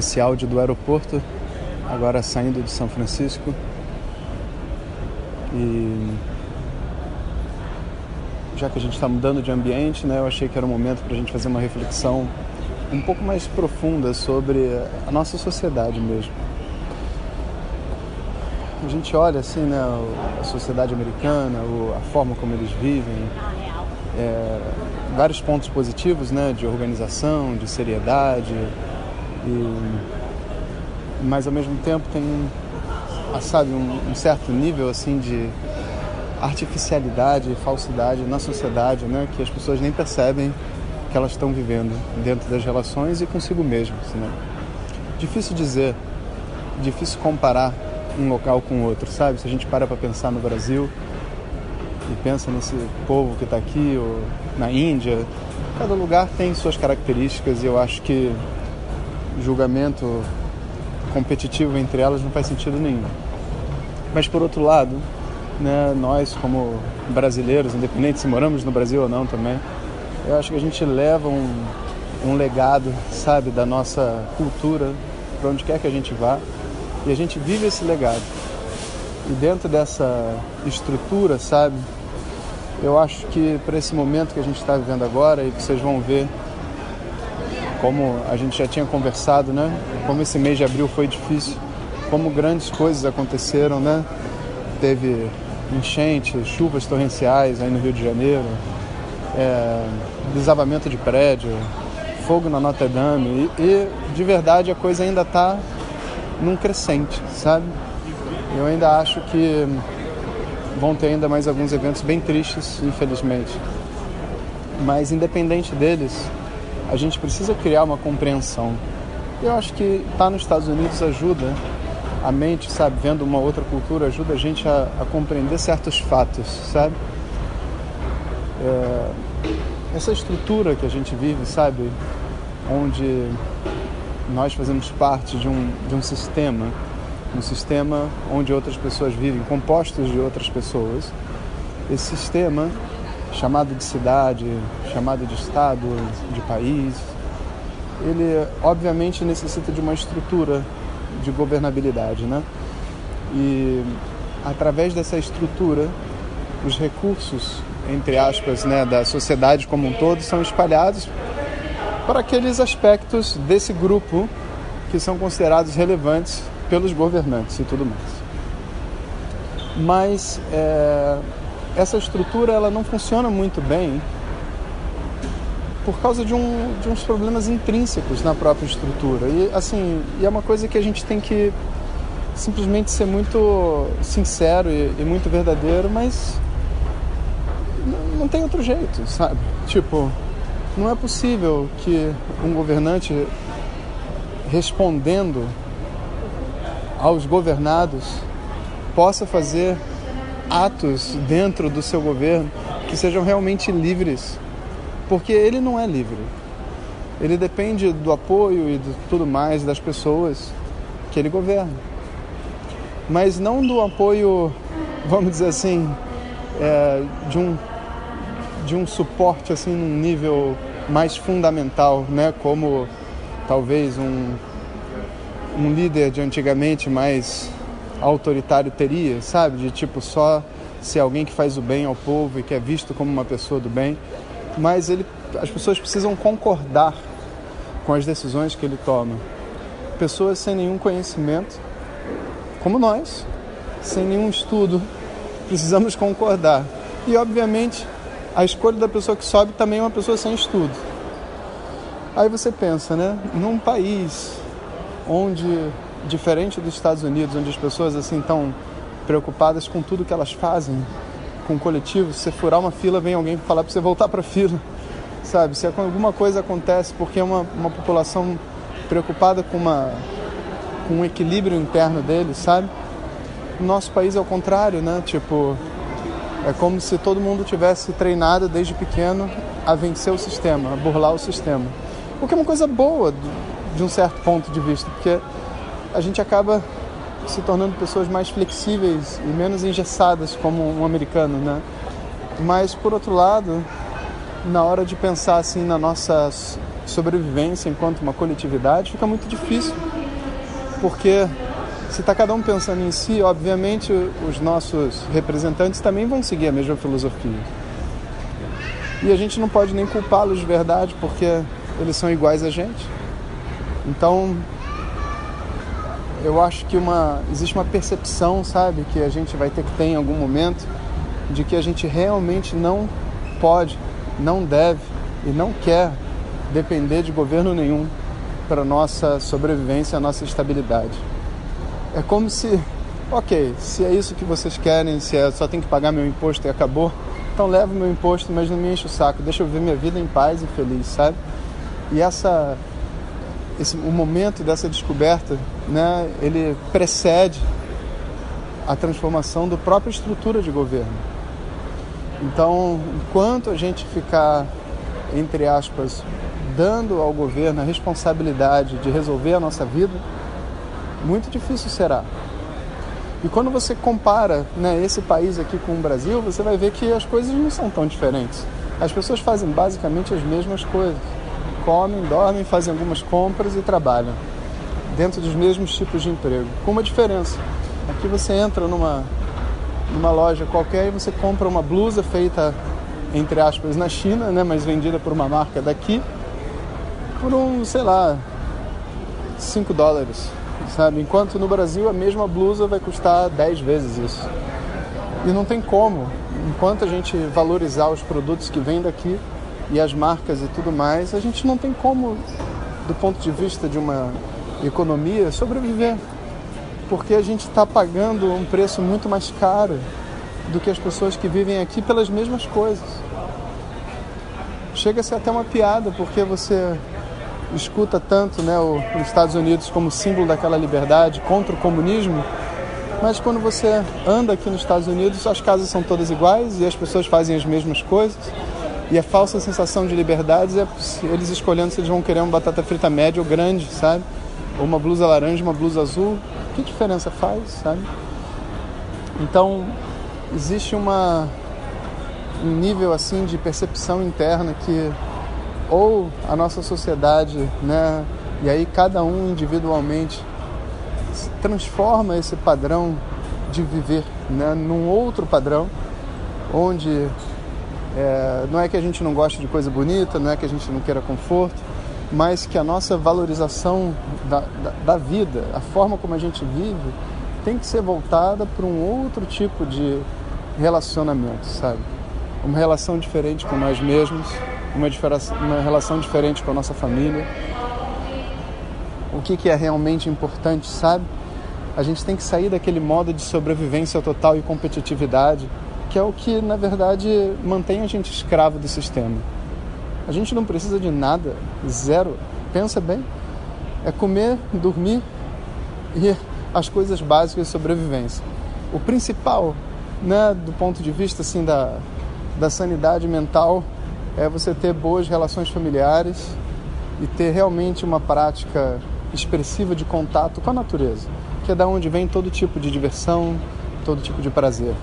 esse áudio do aeroporto, agora saindo de São Francisco. E já que a gente está mudando de ambiente, né, eu achei que era o momento para a gente fazer uma reflexão um pouco mais profunda sobre a nossa sociedade mesmo. A gente olha assim, né, a sociedade americana, a forma como eles vivem, é, vários pontos positivos, né, de organização, de seriedade, e, mas ao mesmo tempo tem sabe, um, um certo nível assim de artificialidade e falsidade na sociedade, né, que as pessoas nem percebem que elas estão vivendo dentro das relações e consigo mesmas. Né? Difícil dizer, difícil comparar um local com outro, sabe? Se a gente para para pensar no Brasil e pensa nesse povo que está aqui, ou na Índia, cada lugar tem suas características e eu acho que julgamento competitivo entre elas não faz sentido nenhum. Mas por outro lado, né, nós como brasileiros, independente se moramos no Brasil ou não também, eu acho que a gente leva um, um legado, sabe, da nossa cultura para onde quer que a gente vá e a gente vive esse legado. E dentro dessa estrutura, sabe, eu acho que para esse momento que a gente está vivendo agora e que vocês vão ver como a gente já tinha conversado, né? Como esse mês de abril foi difícil, como grandes coisas aconteceram, né? Teve enchentes, chuvas torrenciais aí no Rio de Janeiro, é, desabamento de prédio, fogo na Notre Dame e, e de verdade a coisa ainda está num crescente, sabe? Eu ainda acho que vão ter ainda mais alguns eventos bem tristes, infelizmente. Mas independente deles, a gente precisa criar uma compreensão. Eu acho que estar tá nos Estados Unidos ajuda a mente, sabe, vendo uma outra cultura, ajuda a gente a, a compreender certos fatos, sabe? É, essa estrutura que a gente vive, sabe, onde nós fazemos parte de um, de um sistema, um sistema onde outras pessoas vivem, compostos de outras pessoas. Esse sistema chamado de cidade, chamado de estado, de país, ele obviamente necessita de uma estrutura de governabilidade, né? E através dessa estrutura, os recursos, entre aspas, né, da sociedade como um todo são espalhados para aqueles aspectos desse grupo que são considerados relevantes pelos governantes e tudo mais. Mas é, essa estrutura ela não funciona muito bem por causa de, um, de uns problemas intrínsecos na própria estrutura. E assim, e é uma coisa que a gente tem que simplesmente ser muito sincero e, e muito verdadeiro, mas não, tem outro jeito, sabe? Tipo, não é possível que um governante respondendo aos governados possa fazer atos dentro do seu governo que sejam realmente livres, porque ele não é livre. Ele depende do apoio e de tudo mais das pessoas que ele governa, mas não do apoio, vamos dizer assim, é, de um de um suporte assim num nível mais fundamental, né? Como talvez um um líder de antigamente mais autoritário teria, sabe? De tipo só ser alguém que faz o bem ao povo e que é visto como uma pessoa do bem, mas ele, as pessoas precisam concordar com as decisões que ele toma. Pessoas sem nenhum conhecimento, como nós, sem nenhum estudo, precisamos concordar. E obviamente a escolha da pessoa que sobe também é uma pessoa sem estudo. Aí você pensa, né? Num país onde diferente dos Estados Unidos, onde as pessoas assim estão preocupadas com tudo que elas fazem, com o coletivo, se você furar uma fila, vem alguém falar para você voltar para a fila, sabe? Se alguma coisa acontece porque é uma, uma população preocupada com, uma, com um equilíbrio interno deles, sabe? No nosso país é o contrário, né? Tipo, é como se todo mundo tivesse treinado desde pequeno a vencer o sistema, a burlar o sistema. O que é uma coisa boa de um certo ponto de vista, porque a gente acaba se tornando pessoas mais flexíveis e menos engessadas como um americano, né? Mas por outro lado, na hora de pensar assim na nossa sobrevivência enquanto uma coletividade, fica muito difícil. Porque se está cada um pensando em si, obviamente os nossos representantes também vão seguir a mesma filosofia. E a gente não pode nem culpá-los de verdade, porque eles são iguais a gente. Então, eu acho que uma existe uma percepção, sabe, que a gente vai ter que ter em algum momento de que a gente realmente não pode, não deve e não quer depender de governo nenhum para nossa sobrevivência, nossa estabilidade. É como se, ok, se é isso que vocês querem, se é só tem que pagar meu imposto e acabou, então leva meu imposto, mas não me enche o saco, deixa eu viver minha vida em paz e feliz, sabe? E essa esse, o momento dessa descoberta, né, ele precede a transformação da própria estrutura de governo. Então, enquanto a gente ficar, entre aspas, dando ao governo a responsabilidade de resolver a nossa vida, muito difícil será. E quando você compara né, esse país aqui com o Brasil, você vai ver que as coisas não são tão diferentes. As pessoas fazem basicamente as mesmas coisas comem, dormem, fazem algumas compras e trabalham dentro dos mesmos tipos de emprego, com uma diferença. Aqui você entra numa, numa loja qualquer e você compra uma blusa feita, entre aspas, na China, né, mas vendida por uma marca daqui, por um, sei lá, 5 dólares, sabe? Enquanto no Brasil a mesma blusa vai custar 10 vezes isso. E não tem como, enquanto a gente valorizar os produtos que vêm daqui, e as marcas e tudo mais, a gente não tem como, do ponto de vista de uma economia, sobreviver. Porque a gente está pagando um preço muito mais caro do que as pessoas que vivem aqui pelas mesmas coisas. Chega a ser até uma piada, porque você escuta tanto né, os Estados Unidos como símbolo daquela liberdade contra o comunismo, mas quando você anda aqui nos Estados Unidos, as casas são todas iguais e as pessoas fazem as mesmas coisas e a falsa sensação de liberdade é eles escolhendo se eles vão querer uma batata frita média ou grande, sabe? Ou uma blusa laranja, uma blusa azul. Que diferença faz, sabe? Então, existe uma um nível assim de percepção interna que ou a nossa sociedade, né, e aí cada um individualmente transforma esse padrão de viver, né, num outro padrão onde é, não é que a gente não goste de coisa bonita, não é que a gente não queira conforto, mas que a nossa valorização da, da, da vida, a forma como a gente vive, tem que ser voltada para um outro tipo de relacionamento, sabe? Uma relação diferente com nós mesmos, uma, uma relação diferente com a nossa família. O que, que é realmente importante, sabe? A gente tem que sair daquele modo de sobrevivência total e competitividade que é o que, na verdade, mantém a gente escravo do sistema. A gente não precisa de nada, zero. Pensa bem. É comer, dormir e as coisas básicas de sobrevivência. O principal, né, do ponto de vista assim da, da sanidade mental, é você ter boas relações familiares e ter realmente uma prática expressiva de contato com a natureza, que é da onde vem todo tipo de diversão, todo tipo de prazer.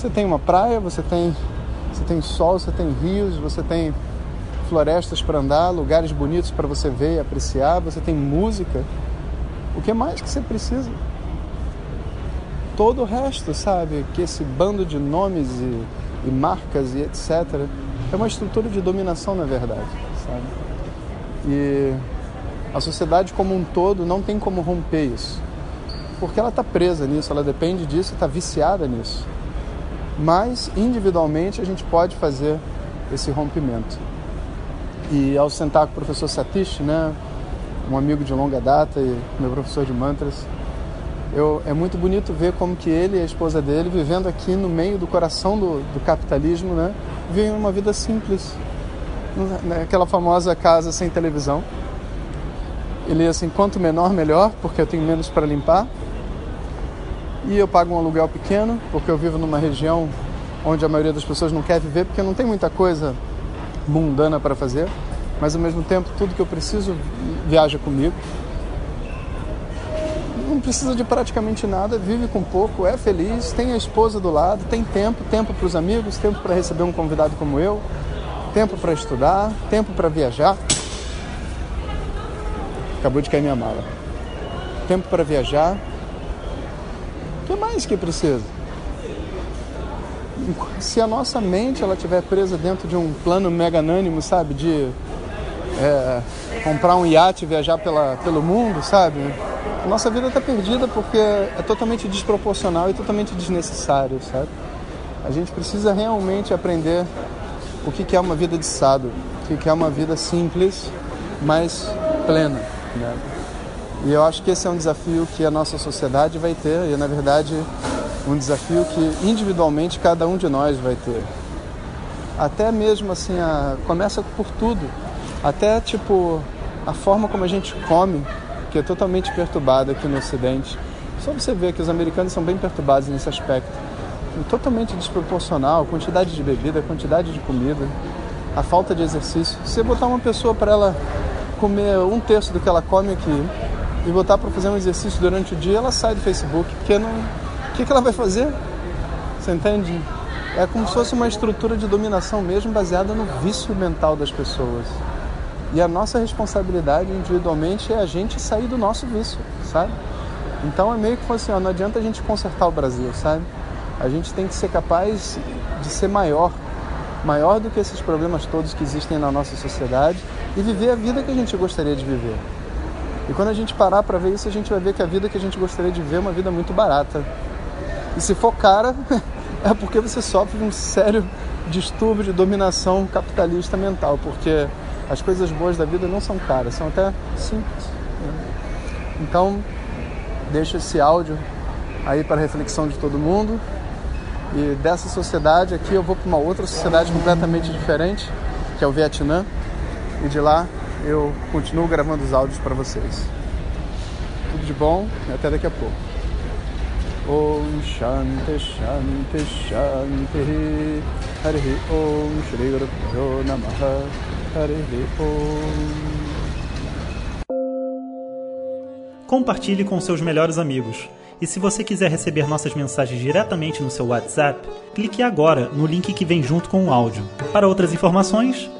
Você tem uma praia, você tem, você tem sol, você tem rios, você tem florestas para andar, lugares bonitos para você ver e apreciar, você tem música. O que mais que você precisa? Todo o resto, sabe? Que esse bando de nomes e, e marcas e etc. é uma estrutura de dominação, na verdade, sabe? E a sociedade como um todo não tem como romper isso. Porque ela está presa nisso, ela depende disso, está viciada nisso mas individualmente a gente pode fazer esse rompimento. E ao sentar com o professor Satish, né, um amigo de longa data e meu professor de mantras. Eu, é muito bonito ver como que ele e a esposa dele, vivendo aqui no meio do coração do, do capitalismo, né, vivem uma vida simples, naquela famosa casa sem televisão. Ele assim, quanto menor melhor, porque eu tenho menos para limpar. E eu pago um aluguel pequeno, porque eu vivo numa região onde a maioria das pessoas não quer viver, porque não tem muita coisa mundana para fazer. Mas ao mesmo tempo, tudo que eu preciso viaja comigo. Não precisa de praticamente nada, vive com pouco, é feliz, tem a esposa do lado, tem tempo, tempo para os amigos, tempo para receber um convidado como eu, tempo para estudar, tempo para viajar. Acabou de cair minha mala. Tempo para viajar. Que mais que precisa? Se a nossa mente ela estiver presa dentro de um plano meganânimo, sabe, de é, comprar um iate e viajar pela, pelo mundo, sabe? A nossa vida está perdida porque é totalmente desproporcional e totalmente desnecessário, sabe? A gente precisa realmente aprender o que é uma vida de sado, o que é uma vida simples, mas plena. Né? E eu acho que esse é um desafio que a nossa sociedade vai ter e, na verdade, um desafio que individualmente cada um de nós vai ter. Até mesmo assim, a... começa por tudo. Até tipo a forma como a gente come, que é totalmente perturbada aqui no Ocidente. Só você ver que os americanos são bem perturbados nesse aspecto. Totalmente desproporcional, quantidade de bebida, quantidade de comida, a falta de exercício. Se você botar uma pessoa para ela comer um terço do que ela come aqui e botar para fazer um exercício durante o dia, ela sai do Facebook, porque não. O que, que ela vai fazer? Você entende? É como se fosse uma estrutura de dominação mesmo baseada no vício mental das pessoas. E a nossa responsabilidade individualmente é a gente sair do nosso vício, sabe? Então é meio que assim, ó, não adianta a gente consertar o Brasil, sabe? A gente tem que ser capaz de ser maior, maior do que esses problemas todos que existem na nossa sociedade e viver a vida que a gente gostaria de viver. E quando a gente parar para ver isso, a gente vai ver que a vida que a gente gostaria de viver é uma vida muito barata. E se for cara, é porque você sofre de um sério distúrbio de dominação capitalista mental, porque as coisas boas da vida não são caras, são até simples. Né? Então, deixo esse áudio aí para reflexão de todo mundo. E dessa sociedade aqui eu vou para uma outra sociedade completamente diferente, que é o Vietnã. E de lá eu continuo gravando os áudios para vocês. Tudo de bom e até daqui a pouco. Om Shanti Shanti Shanti Hari Om Shri Guru Namaha Hari Om Compartilhe com seus melhores amigos. E se você quiser receber nossas mensagens diretamente no seu WhatsApp, clique agora no link que vem junto com o áudio. Para outras informações,